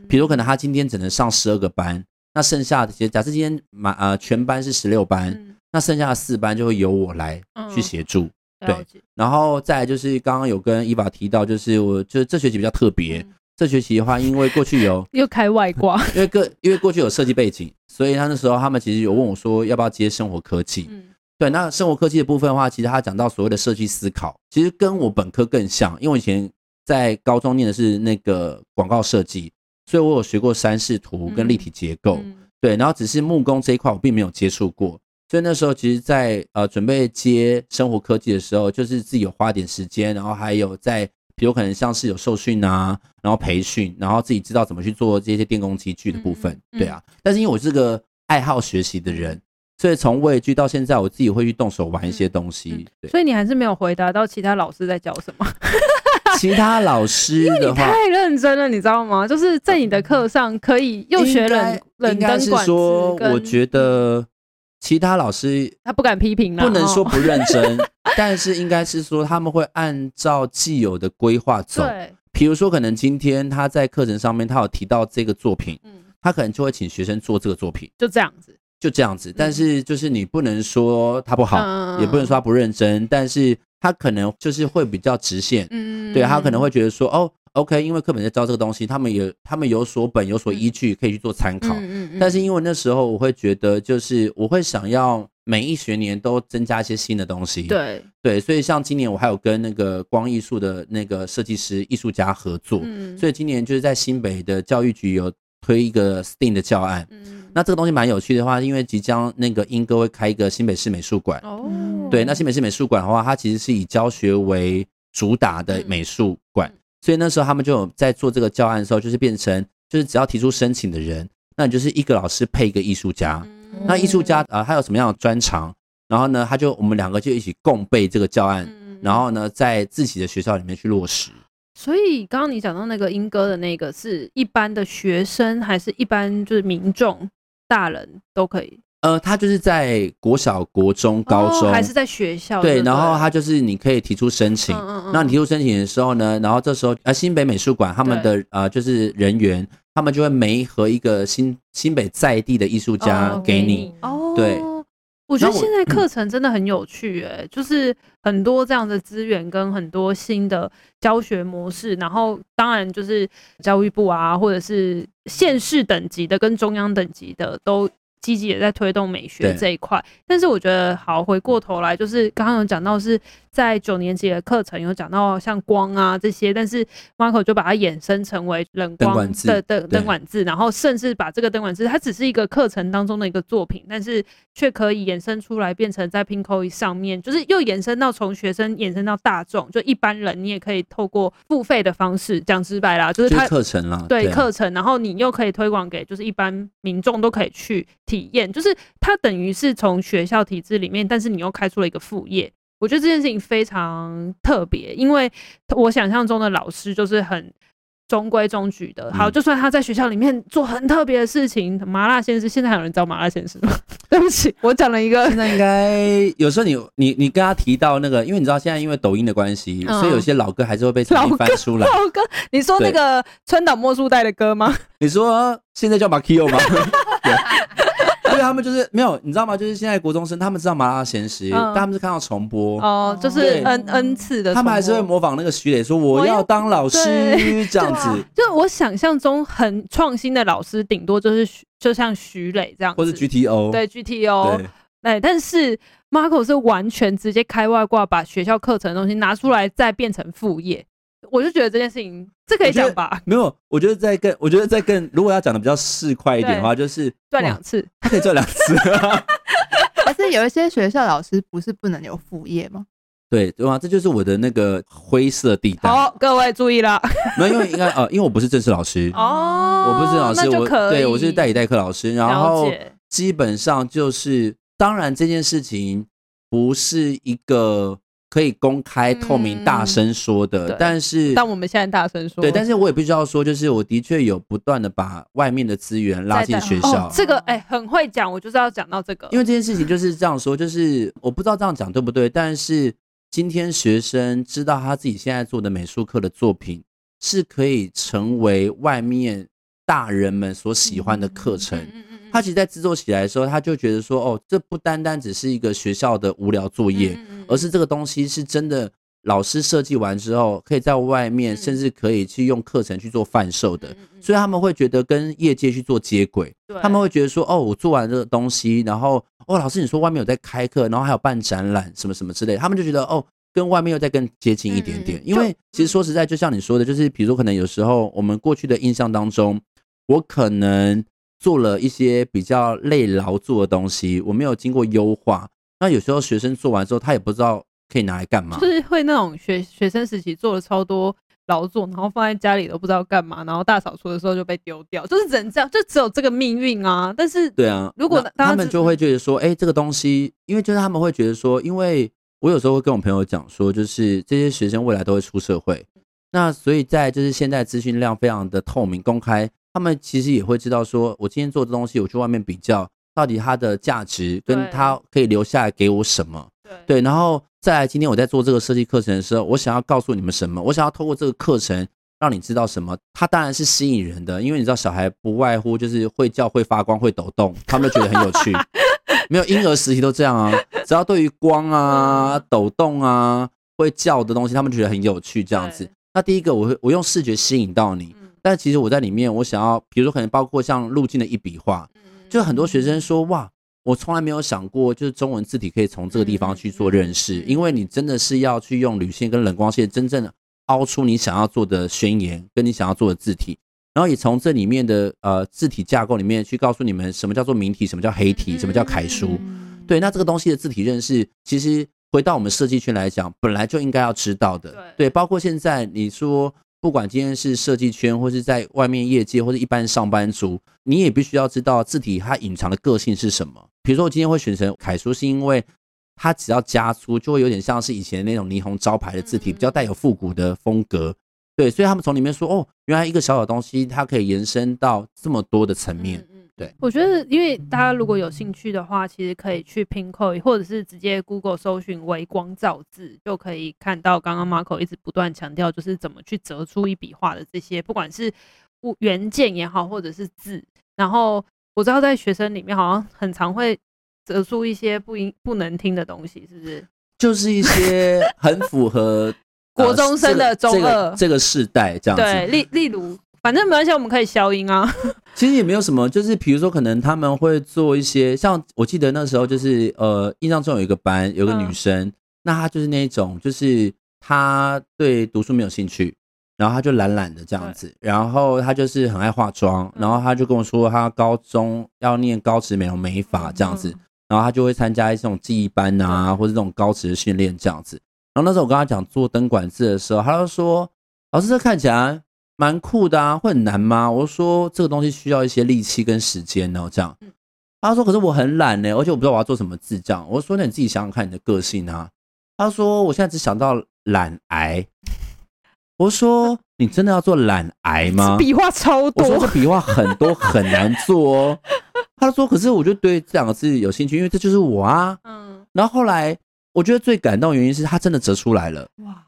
比如可能他今天只能上十二个班，那剩下的，假设今天满呃全班是十六班，那剩下的四班就会由我来去协助。对，然后再来就是刚刚有跟伊娃提到，就是我就是这学期比较特别，嗯、这学期的话，因为过去有 [LAUGHS] 又开外挂，因为个因为过去有设计背景，所以他那时候他们其实有问我说要不要接生活科技，嗯、对，那生活科技的部分的话，其实他讲到所谓的设计思考，其实跟我本科更像，因为我以前在高中念的是那个广告设计，所以我有学过三视图跟立体结构，嗯、对，然后只是木工这一块我并没有接触过，所以那时候其实在，在呃准备接生活科技的时候，就是自己有花点时间，然后还有在。比如可能像是有受训啊，然后培训，然后自己知道怎么去做这些电工机具的部分，嗯嗯、对啊。但是因为我是个爱好学习的人，所以从喂具到现在，我自己会去动手玩一些东西。嗯嗯、所以你还是没有回答到其他老师在教什么？[LAUGHS] 其他老师的话，太认真了，你知道吗？就是在你的课上可以又学冷冷灯管，应该是说，我觉得。其他老师他不敢批评了，不能说不认真，[LAUGHS] 但是应该是说他们会按照既有的规划走。对，比如说可能今天他在课程上面他有提到这个作品，嗯，他可能就会请学生做这个作品，就这样子，就这样子。但是就是你不能说他不好，嗯、也不能说他不认真，但是他可能就是会比较直线，嗯，对，他可能会觉得说哦。OK，因为课本在教这个东西，他们有他们有所本有所依据，可以去做参考。嗯嗯嗯、但是因为那时候我会觉得，就是我会想要每一学年都增加一些新的东西。对对，所以像今年我还有跟那个光艺术的那个设计师艺术家合作，嗯、所以今年就是在新北的教育局有推一个 STEAM 的教案。嗯、那这个东西蛮有趣的话，因为即将那个英哥会开一个新北市美术馆。哦，对，那新北市美术馆的话，它其实是以教学为主打的美术馆。嗯所以那时候他们就有在做这个教案的时候，就是变成就是只要提出申请的人，那你就是一个老师配一个艺术家。嗯、那艺术家啊、呃，他有什么样的专长？然后呢，他就我们两个就一起共备这个教案，嗯、然后呢，在自己的学校里面去落实。所以刚刚你讲到那个英歌的那个，是一般的学生，还是一般就是民众、大人都可以？呃，他就是在国小、国中、高中，哦、还是在学校？对，然后他就是你可以提出申请。嗯嗯，那你提出申请的时候呢，然后这时候呃，新北美术馆他们的呃就是人员，他们就会媒合一个新新北在地的艺术家给你。哦，对，我觉得现在课程真的很有趣，哎，就是很多这样的资源跟很多新的教学模式，然后当然就是教育部啊，或者是县市等级的跟中央等级的都。积极也在推动美学这一块，但是我觉得好，回过头来就是刚刚有讲到是在九年级的课程有讲到像光啊这些，但是 Marco 就把它衍生成为冷光的灯灯管字，然后甚至把这个灯管字，它只是一个课程当中的一个作品，但是却可以衍生出来变成在 Pinkoi 上面，就是又延伸到从学生延伸到大众，就一般人你也可以透过付费的方式，讲直白啦，就是它课程啦，对课程，然后你又可以推广给就是一般民众都可以去。体验就是他等于是从学校体制里面，但是你又开出了一个副业，我觉得这件事情非常特别，因为我想象中的老师就是很中规中矩的。好，就算他在学校里面做很特别的事情，麻辣鲜师现在还有人找麻辣鲜师吗？[LAUGHS] 对不起，我讲了一个。现在应该有时候你你你跟他提到那个，因为你知道现在因为抖音的关系，嗯、所以有些老歌还是会被重新翻出来。老歌，你说那个川岛茉树代的歌吗？你说现在叫马奎欧吗？[LAUGHS] 他们就是没有，你知道吗？就是现在国中生，他们知道麻辣鲜师，嗯、但他们是看到重播。哦，就是 N N 次的，他们还是会模仿那个徐磊说我要当老师这样子。[LAUGHS] 就我想象中很创新的老师，顶多就是就像徐磊这样子，或是 G T O，对 G T O，对，但是 Marco 是完全直接开外挂，把学校课程的东西拿出来，再变成副业。我就觉得这件事情，这可以讲吧？没有，我觉得再更，我觉得再更，如果要讲的比较市侩一点的话，就是赚两次，他可以赚两次。[LAUGHS] [LAUGHS] 可是有一些学校老师不是不能有副业吗？对，对吧？这就是我的那个灰色地带。好，各位注意了。没有，因为应该呃，因为我不是正式老师哦，我不是老师，我对我是代理代课老师。然后基本上就是，当然这件事情不是一个。可以公开透明大声说的，嗯、但是但我们现在大声说，对，但是我也必须要说，就是我的确有不断的把外面的资源拉进学校。哦、这个哎、欸，很会讲，我就是要讲到这个，因为这件事情就是这样说，就是我不知道这样讲对不对，但是今天学生知道他自己现在做的美术课的作品是可以成为外面大人们所喜欢的课程。嗯嗯嗯他其实，在制作起来的时候，他就觉得说，哦，这不单单只是一个学校的无聊作业，而是这个东西是真的，老师设计完之后，可以在外面，甚至可以去用课程去做贩售的。所以他们会觉得跟业界去做接轨，他们会觉得说，哦，我做完这个东西，然后，哦，老师你说外面有在开课，然后还有办展览什么什么之类，他们就觉得哦，跟外面又再更接近一点点。嗯、因为其实说实在，就像你说的，就是比如说可能有时候我们过去的印象当中，我可能做了一些比较累劳作的东西，我没有经过优化，那有时候学生做完之后，他也不知道可以拿来干嘛，就是会那种学学生时期做了超多。劳作，然后放在家里都不知道干嘛，然后大扫除的时候就被丢掉，就是只能这样，就只有这个命运啊。但是，对啊，如果他们就会觉得说，哎、欸，这个东西，因为就是他们会觉得说，因为我有时候会跟我朋友讲说，就是这些学生未来都会出社会，那所以在就是现在资讯量非常的透明公开，他们其实也会知道说，我今天做的东西，我去外面比较，到底它的价值跟它可以留下来给我什么。对，然后再来，今天我在做这个设计课程的时候，我想要告诉你们什么？我想要透过这个课程让你知道什么？它当然是吸引人的，因为你知道小孩不外乎就是会叫、会发光、会抖动，他们都觉得很有趣。[LAUGHS] 没有婴儿时期都这样啊，只要对于光啊、抖动啊、会叫的东西，他们觉得很有趣。这样子，那第一个我会我用视觉吸引到你，但其实我在里面我想要，比如说可能包括像路径的一笔画，就很多学生说哇。我从来没有想过，就是中文字体可以从这个地方去做认识，因为你真的是要去用铝线跟冷光线，真正的凹出你想要做的宣言，跟你想要做的字体，然后也从这里面的呃字体架构里面去告诉你们什么叫做明体，什么叫黑体，什么叫楷书。对，那这个东西的字体认识，其实回到我们设计圈来讲，本来就应该要知道的。对，包括现在你说。不管今天是设计圈，或是在外面业界，或者一般上班族，你也必须要知道字体它隐藏的个性是什么。比如说，我今天会选成楷书，是因为它只要加粗，就会有点像是以前那种霓虹招牌的字体，比较带有复古的风格。对，所以他们从里面说，哦，原来一个小小东西，它可以延伸到这么多的层面。对，我觉得，因为大家如果有兴趣的话，其实可以去 Pinkoi，或者是直接 Google 搜寻“微光造字”，就可以看到刚刚 Marco 一直不断强调，就是怎么去折出一笔画的这些，不管是物原件也好，或者是字。然后我知道在学生里面好像很常会折出一些不应不能听的东西，是不是？就是一些很符合国中生的中二、这个、这个世代这样子。对，例例如。反正没关系，我们可以消音啊。[LAUGHS] 其实也没有什么，就是比如说，可能他们会做一些，像我记得那时候就是呃，印象中有一个班有个女生，嗯、那她就是那种，就是她对读书没有兴趣，然后她就懒懒的这样子，然后她就是很爱化妆，然后她就跟我说，她高中要念高职美容美发这样子，然后她就会参加一些这种技艺班啊，或者这种高职的训练这样子。然后那时候我跟她讲做灯管字的时候，她就说：“老师，这看起来。”蛮酷的啊，会很难吗？我说这个东西需要一些力气跟时间哦，这样。他说可是我很懒呢，而且我不知道我要做什么字这样。我说那你自己想想看你的个性啊。他说我现在只想到懒癌。我说你真的要做懒癌吗？笔画超多。我说这笔画很多很难做哦。他说可是我就对这两个字有兴趣，因为这就是我啊。嗯。然后后来我觉得最感动的原因是他真的折出来了。哇。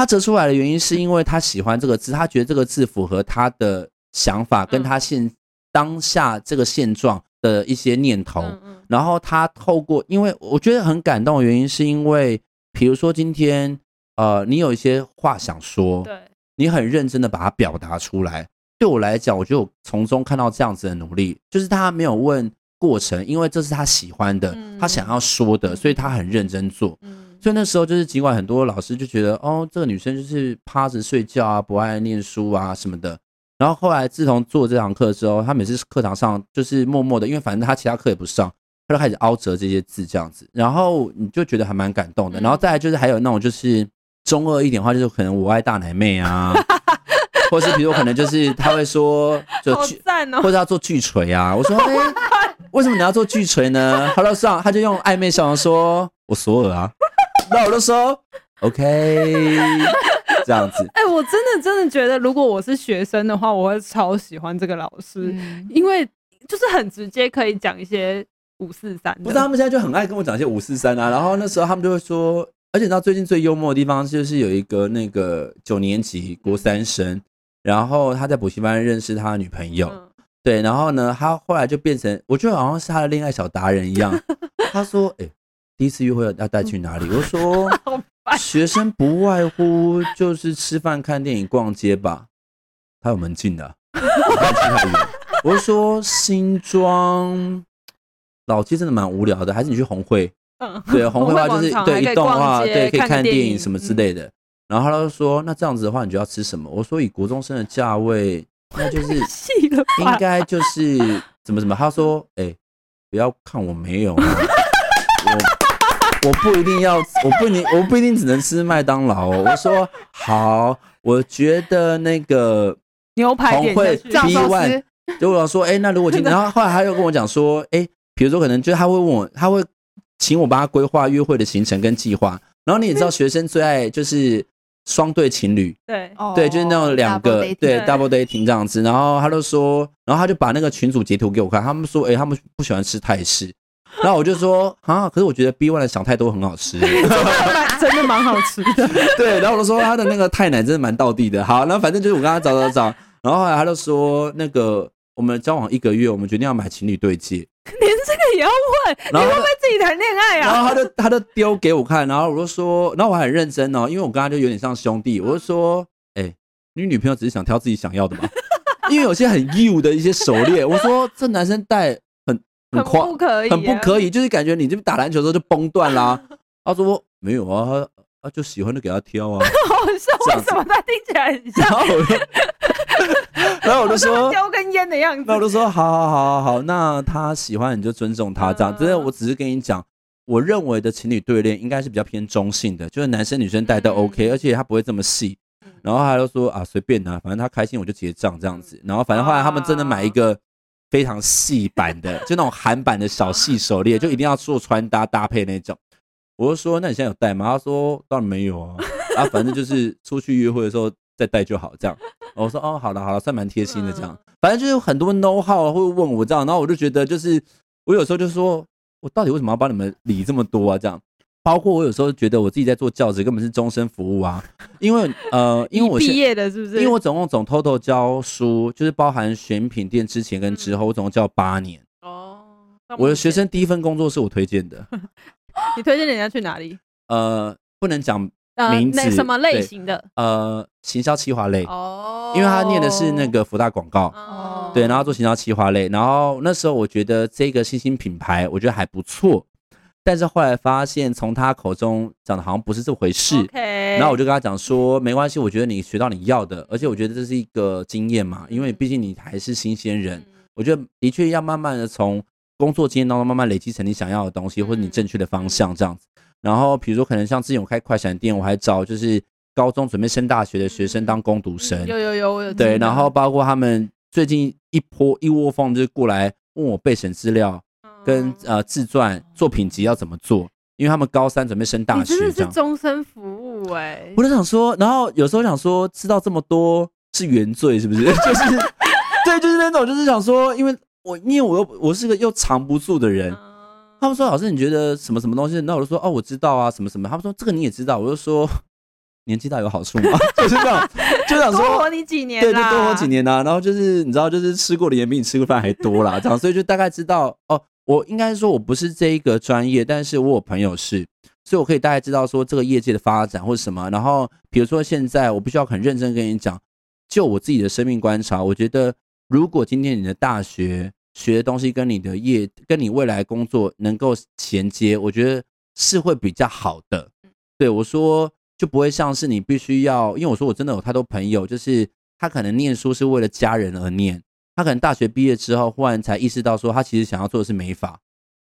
他折出来的原因是因为他喜欢这个字，他觉得这个字符合他的想法，跟他现当下这个现状的一些念头。然后他透过，因为我觉得很感动的原因是因为，比如说今天，呃，你有一些话想说，对，你很认真的把它表达出来。对我来讲，我就从中看到这样子的努力，就是他没有问过程，因为这是他喜欢的，他想要说的，所以他很认真做。所以那时候就是，尽管很多老师就觉得，哦，这个女生就是趴着睡觉啊，不爱念书啊什么的。然后后来自从做这堂课之后，她每次课堂上就是默默的，因为反正她其他课也不上，她就开始凹折这些字这样子。然后你就觉得还蛮感动的。然后再来就是还有那种就是中二一点的话，就是可能我爱大奶妹啊，[LAUGHS] 或是比如可能就是他会说就巨，或者要做巨锤啊。我说，[LAUGHS] 哎，为什么你要做巨锤呢？他就上，他就用暧昧笑容说，我索尔啊。那我就说，OK，[LAUGHS] 这样子。哎、欸，我真的真的觉得，如果我是学生的话，我会超喜欢这个老师，嗯、因为就是很直接，可以讲一些五四三。不是，他们现在就很爱跟我讲一些五四三啊。然后那时候他们就会说，而且到最近最幽默的地方就是有一个那个九年级国三生，然后他在补习班认识他的女朋友，嗯、对，然后呢，他后来就变成，我觉得好像是他的恋爱小达人一样。[LAUGHS] 他说，哎、欸。第一次约会要带去哪里？[LAUGHS] 我说，学生不外乎就是吃饭、看电影、逛街吧。他有门禁的，我说新庄，老街真的蛮无聊的，还是你去红会？嗯，对，红会的话就是对一栋的话，对，可以看电影什么之类的。然后他就说，那这样子的话，你就要吃什么？我说以国中生的价位，那就是 [LAUGHS] 应该就是怎么怎么。他说，哎，不要看我没有，[LAUGHS] 我我不一定要，我不一定我不一定只能吃麦当劳。哦我说好，我觉得那个牛排红会 B one，就我说，哎，那如果今天，[LAUGHS] 然后后来他又跟我讲说，哎，比如说可能就他会问我，他会请我帮他规划约会的行程跟计划。然后你也知道，学生最爱就是。双对情侣，对对，就是那种两个对 double dating 这样子，然后他就说，然后他就把那个群主截图给我看，他们说，哎，他们不喜欢吃泰式，[LAUGHS] 然后我就说，啊，可是我觉得 B one 的想太多很好吃，[LAUGHS] 真的蛮好吃的，[LAUGHS] 对，然后我就说他的那个泰奶真的蛮道地的，好，然后反正就是我跟他找找找，然后后来他就说，那个我们交往一个月，我们决定要买情侣对戒。连这个也要问？你会不会自己谈恋爱啊？然后他就他就丢给我看，然后我就说，然后我很认真哦，因为我跟他就有点像兄弟，我就说，哎、欸，你女朋友只是想挑自己想要的嘛？因为有些很 you 的一些手链，我说这男生戴很不可以，很不可以，就是感觉你这边打篮球的时候就崩断啦。[LAUGHS] 他说没有啊，他就喜欢就给他挑啊。[LAUGHS] 好笑，为什么他听起来很像？然后我就说叼根烟的样子。那我就说好好好好好，那他喜欢你就尊重他这样。真的，我只是跟你讲，我认为的情侣对练应该是比较偏中性的，就是男生女生戴都 OK，而且他不会这么细。然后他就说啊，随便啊，反正他开心我就结账这样子。然后反正后来他们真的买一个非常细版的，就那种韩版的小细手链，就一定要做穿搭搭配那种。我就说那你现在有戴吗？他说当然没有啊，啊反正就是出去约会的时候。再戴就好，这样。我说哦，好了好了，算蛮贴心的这样。反正就是很多 know how 会问我这样，然后我就觉得就是我有时候就说，我到底为什么要帮你们理这么多啊？这样，包括我有时候觉得我自己在做教职根本是终身服务啊，[LAUGHS] 因为呃，[LAUGHS] 因为我毕业的是不是？因为我总共总 total 教书，就是包含选品店之前跟之后，我总共教八年。哦，我的学生第一份工作是我推荐的。[LAUGHS] 你推荐人家去哪里？呃，不能讲。名字、呃、什么类型的？呃，行销企划类哦，因为他念的是那个福大广告哦，对，然后做行销企划类，然后那时候我觉得这个新兴品牌我觉得还不错，但是后来发现从他口中讲的好像不是这回事、然后我就跟他讲说没关系，我觉得你学到你要的，而且我觉得这是一个经验嘛，因为毕竟你还是新鲜人，我觉得的确要慢慢的从工作经验当中慢慢累积成你想要的东西或者你正确的方向这样子。然后，比如说，可能像之前我开快闪店，我还找就是高中准备升大学的学生当攻读生。有有有，我有。对，然后包括他们最近一波一窝蜂就过来问我备审资料，跟呃自传作品集要怎么做，因为他们高三准备升大学。真的是终身服务哎、欸！我就想说，然后有时候想说，知道这么多是原罪是不是？[LAUGHS] 就是对，就是那种就是想说，因为我因为我又我是个又藏不住的人。他们说：“老师，你觉得什么什么东西？”那我就说：“哦，我知道啊，什么什么。”他们说：“这个你也知道。”我就说：“年纪大有好处吗？” [LAUGHS] 就是这样，就想说多活你几年，对，就多活几年呐、啊。然后就是你知道，就是吃过的盐比你吃过饭还多啦。这样，所以就大概知道哦。我应该说我不是这一个专业，但是我有朋友是，所以我可以大概知道说这个业界的发展或者什么。然后比如说现在，我必须要很认真跟你讲，就我自己的生命观察，我觉得如果今天你的大学。学的东西跟你的业，跟你未来工作能够衔接，我觉得是会比较好的。对，我说，就不会像是你必须要，因为我说我真的有太多朋友，就是他可能念书是为了家人而念，他可能大学毕业之后忽然才意识到说他其实想要做的是美发。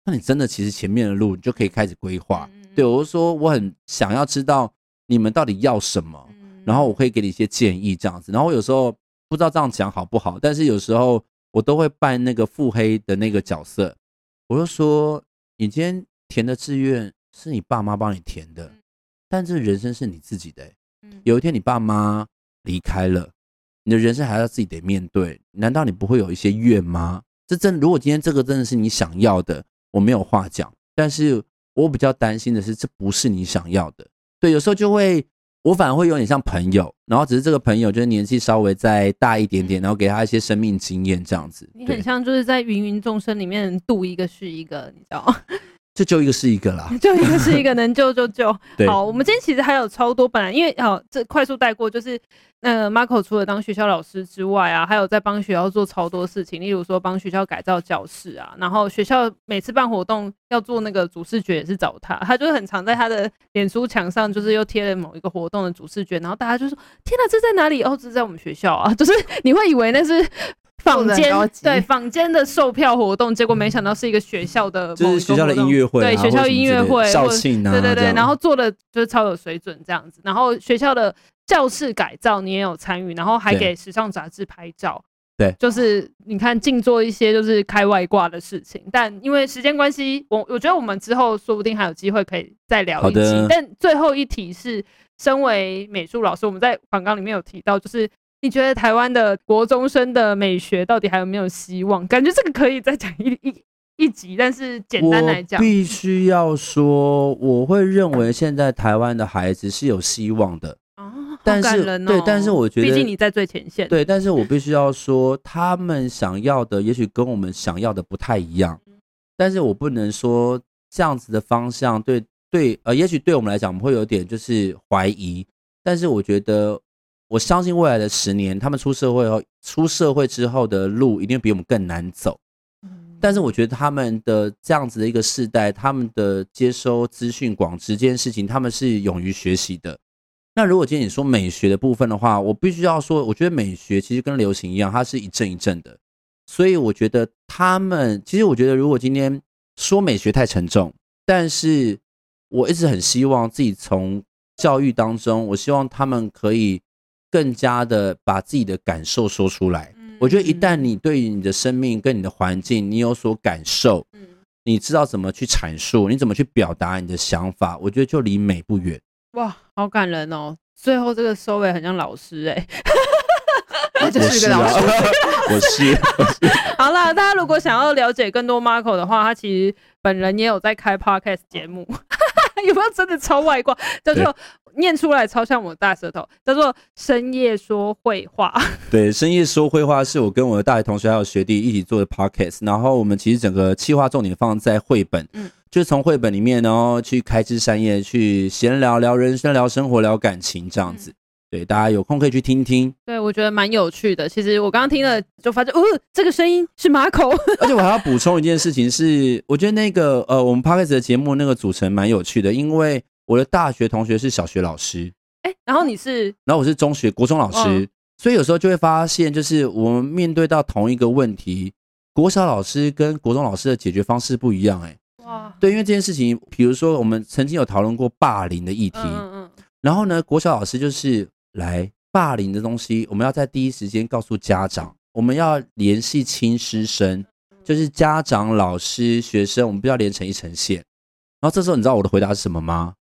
那你真的其实前面的路你就可以开始规划。对，我就说我很想要知道你们到底要什么，然后我可以给你一些建议这样子。然后我有时候不知道这样讲好不好，但是有时候。我都会扮那个腹黑的那个角色，我就说，你今天填的志愿是你爸妈帮你填的，但这人生是你自己的。有一天你爸妈离开了，你的人生还要自己得面对，难道你不会有一些怨吗？这真，如果今天这个真的是你想要的，我没有话讲。但是我比较担心的是，这不是你想要的。对，有时候就会。我反而会有点像朋友，然后只是这个朋友就是年纪稍微再大一点点，然后给他一些生命经验这样子。你很像就是在芸芸众生里面渡一个是一个，你知道吗？就救一个是一个啦，[LAUGHS] 就一个是一个，能救就救。对好，我们今天其实还有超多，本来因为好这快速带过，就是呃，Marco 除了当学校老师之外啊，还有在帮学校做超多事情，例如说帮学校改造教室啊，然后学校每次办活动要做那个主视觉也是找他，他就是很常在他的脸书墙上，就是又贴了某一个活动的主视觉，然后大家就说：天哪，这在哪里？哦，这在我们学校啊，就是你会以为那是。坊间对坊间的售票活动，结果没想到是一个学校的，就是学校的音乐会，对学校音乐会校庆啊，对对对，然后做的就是超有水准这样子。然后学校的教室改造你也有参与，然后还给时尚杂志拍照，对，就是你看尽做一些就是开外挂的事情。但因为时间关系，我我觉得我们之后说不定还有机会可以再聊一集。但最后一题是，身为美术老师，我们在访纲里面有提到，就是。你觉得台湾的国中生的美学到底还有没有希望？感觉这个可以再讲一一一集，但是简单来讲，必须要说，我会认为现在台湾的孩子是有希望的哦，但是哦对，但是我觉得，毕竟你在最前线，对，但是我必须要说，他们想要的也许跟我们想要的不太一样，但是我不能说这样子的方向对对，呃，也许对我们来讲，我们会有点就是怀疑，但是我觉得。我相信未来的十年，他们出社会后，出社会之后的路一定比我们更难走。但是我觉得他们的这样子的一个世代，他们的接收资讯广知这件事情，他们是勇于学习的。那如果今天你说美学的部分的话，我必须要说，我觉得美学其实跟流行一样，它是一阵一阵的。所以我觉得他们，其实我觉得如果今天说美学太沉重，但是我一直很希望自己从教育当中，我希望他们可以。更加的把自己的感受说出来。我觉得一旦你对于你的生命跟你的环境你有所感受，你知道怎么去阐述，你怎么去表达你的想法，我觉得就离美不远。哇，好感人哦！最后这个收尾很像老师哎，[LAUGHS] 我就是一个老师，[LAUGHS] 我是。好了，大家如果想要了解更多 Marco 的话，他其实本人也有在开 Podcast 节目。有没有真的超外挂？叫做念出来超像我的大舌头，叫做深夜说会话。对，深夜说会话是我跟我的大学同学还有学弟一起做的 podcast。然后我们其实整个企划重点放在绘本，嗯，就是从绘本里面然后去开枝散叶，去闲聊聊人生、聊生活、聊感情这样子。嗯对，大家有空可以去听听。[LAUGHS] 对，我觉得蛮有趣的。其实我刚刚听了，就发现，哦，这个声音是 Marco。[LAUGHS] 而且我还要补充一件事情是，我觉得那个呃，我们 Podcast 的节目那个组成蛮有趣的，因为我的大学同学是小学老师，哎，然后你是，然后我是中学国中老师，哦，所以有时候就会发现，就是我们面对到同一个问题，国小老师跟国中老师的解决方式不一样，哎，哇，对，因为这件事情，比如说我们曾经有讨论过霸凌的议题，嗯嗯，然后呢，国小老师就是。来霸凌的东西，我们要在第一时间告诉家长，我们要联系亲师生，就是家长、老师、学生，我们不要连成一层线。然后这时候，你知道我的回答是什么吗？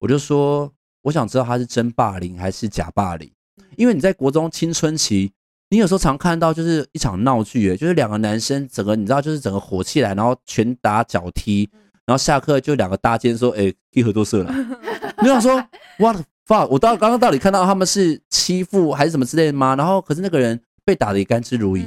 我就说，我想知道他是真霸凌还是假霸凌，因为你在国中青春期，你有时候常看到就是一场闹剧，就是两个男生整个你知道就是整个火起来，然后拳打脚踢，然后下课就两个搭肩说，哎，一合作社了。[LAUGHS] 你想说，what？我到刚刚到底看到他们是欺负还是什么之类的吗？然后可是那个人被打的也甘之如飴，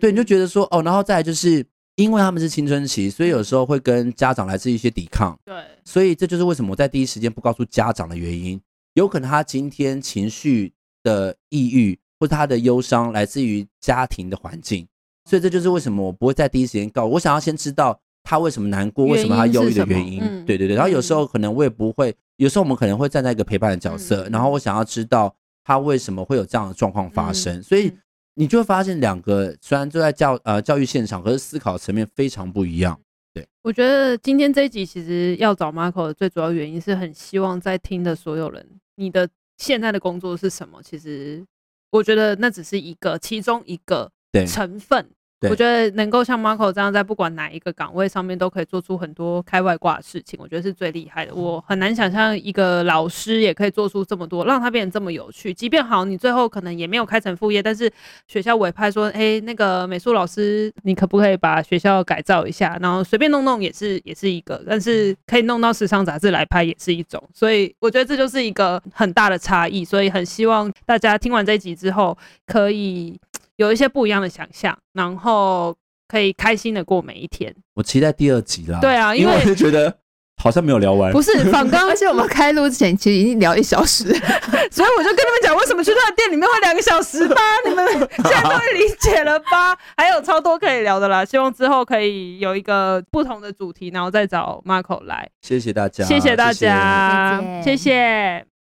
对，你就觉得说哦，然后再来就是因为他们是青春期，所以有时候会跟家长来自一些抵抗，对，所以这就是为什么我在第一时间不告诉家长的原因。有可能他今天情绪的抑郁或者他的忧伤来自于家庭的环境，所以这就是为什么我不会在第一时间告。我想要先知道他为什么难过，为什么他忧郁的原因。对对对，然后有时候可能我也不会。有时候我们可能会站在一个陪伴的角色，然后我想要知道他为什么会有这样的状况发生，所以你就会发现两个虽然都在教呃教育现场，可是思考层面非常不一样。对，我觉得今天这一集其实要找 Marco 的最主要原因是很希望在听的所有人，你的现在的工作是什么？其实我觉得那只是一个其中一个成分。我觉得能够像 Marco 这样，在不管哪一个岗位上面都可以做出很多开外挂的事情，我觉得是最厉害的。我很难想象一个老师也可以做出这么多，让他变得这么有趣。即便好，你最后可能也没有开成副业，但是学校委派说，哎，那个美术老师，你可不可以把学校改造一下？然后随便弄弄也是也是一个，但是可以弄到时尚杂志来拍也是一种。所以我觉得这就是一个很大的差异。所以很希望大家听完这一集之后可以。有一些不一样的想象，然后可以开心的过每一天。我期待第二集啦。对啊，因为我是觉得。好像没有聊完，不是访刚，[LAUGHS] 而且我们开录之前其实已经聊一小时，[LAUGHS] 所以我就跟你们讲，为什么去他的店里面会两个小时吧？[LAUGHS] 你们现在终于理解了吧？还有超多可以聊的啦，希望之后可以有一个不同的主题，然后再找 Marco 来。谢谢大家，谢谢大家，谢谢。谢谢。